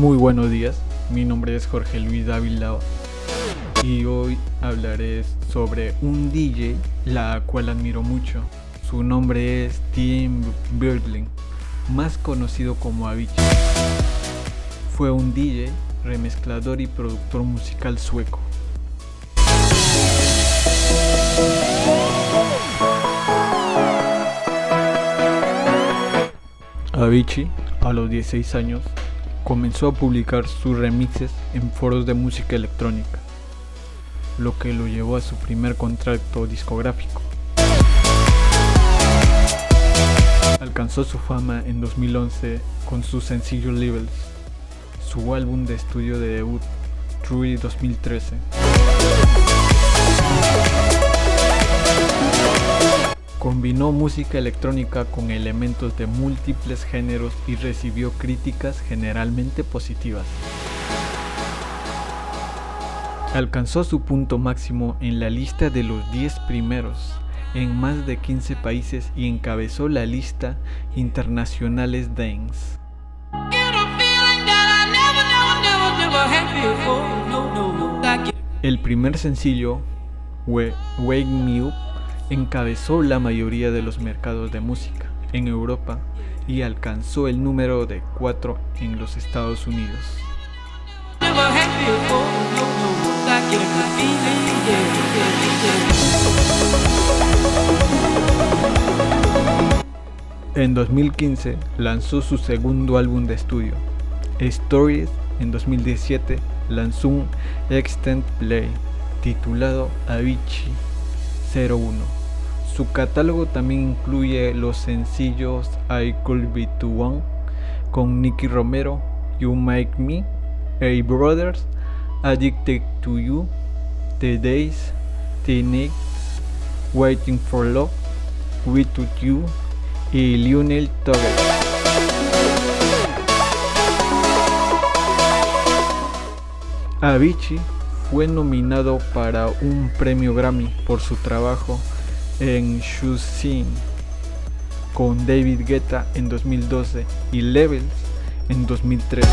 Muy buenos días, mi nombre es Jorge Luis Dávila y hoy hablaré sobre un DJ la cual admiro mucho. Su nombre es Tim Bergling, más conocido como Avicii. Fue un DJ, remezclador y productor musical sueco. Avicii, a los 16 años, comenzó a publicar sus remixes en foros de música electrónica, lo que lo llevó a su primer contrato discográfico. Alcanzó su fama en 2011 con su sencillo Levels, su álbum de estudio de debut, True 2013. Combinó música electrónica con elementos de múltiples géneros y recibió críticas generalmente positivas. Alcanzó su punto máximo en la lista de los 10 primeros en más de 15 países y encabezó la lista Internacionales Dance. El primer sencillo, Wake Me Up, encabezó la mayoría de los mercados de música en Europa y alcanzó el número de 4 en los Estados Unidos. En 2015 lanzó su segundo álbum de estudio, Stories. En 2017 lanzó un extend play titulado Avicii 01 su catálogo también incluye los sencillos I Could Be To One con Nicky Romero, You Make Me, Hey Brothers, Addicted to You, The Days, The Next, Waiting for Love, We To You y Lionel Tugger. Avicii fue nominado para un premio Grammy por su trabajo en Shusin con David Guetta en 2012 y Levels en 2013.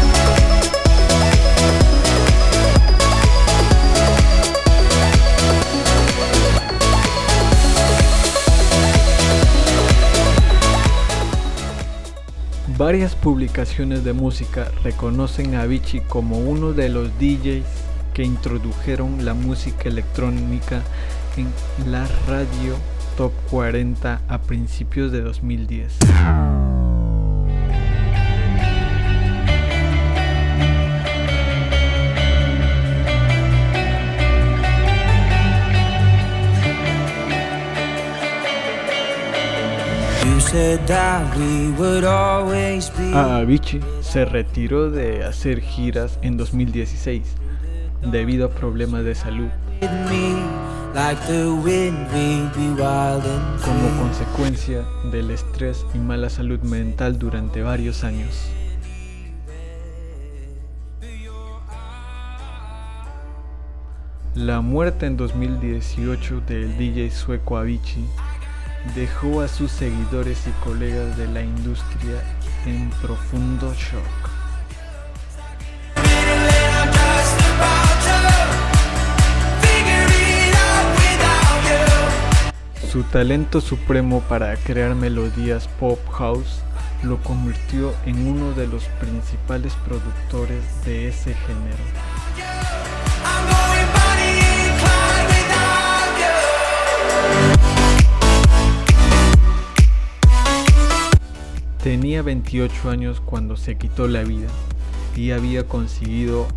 Varias publicaciones de música reconocen a Avicii como uno de los DJs que introdujeron la música electrónica en la radio Top 40 a principios de 2010. Avicii se retiró de hacer giras en 2016 debido a problemas de salud como consecuencia del estrés y mala salud mental durante varios años. La muerte en 2018 del DJ sueco Avicii dejó a sus seguidores y colegas de la industria en profundo shock. Su talento supremo para crear melodías pop house lo convirtió en uno de los principales productores de ese género. Tenía 28 años cuando se quitó la vida y había conseguido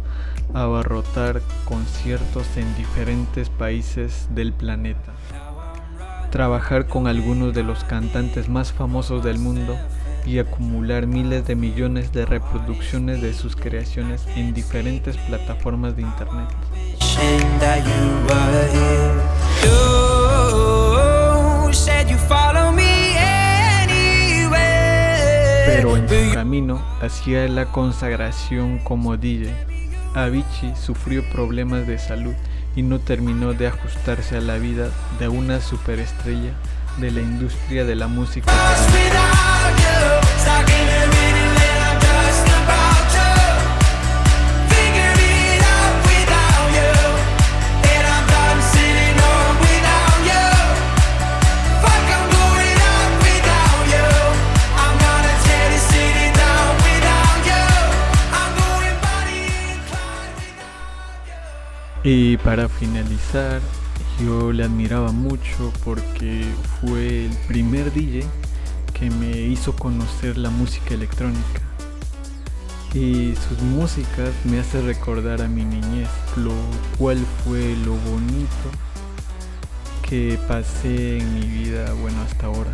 abarrotar conciertos en diferentes países del planeta trabajar con algunos de los cantantes más famosos del mundo y acumular miles de millones de reproducciones de sus creaciones en diferentes plataformas de internet. Pero en su camino hacia la consagración como DJ, Avicii sufrió problemas de salud y no terminó de ajustarse a la vida de una superestrella de la industria de la música. Y para finalizar, yo le admiraba mucho porque fue el primer DJ que me hizo conocer la música electrónica. Y sus músicas me hace recordar a mi niñez, lo cual fue lo bonito que pasé en mi vida, bueno, hasta ahora.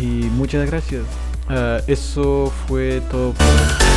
Y muchas gracias. Ah, eso fue todo por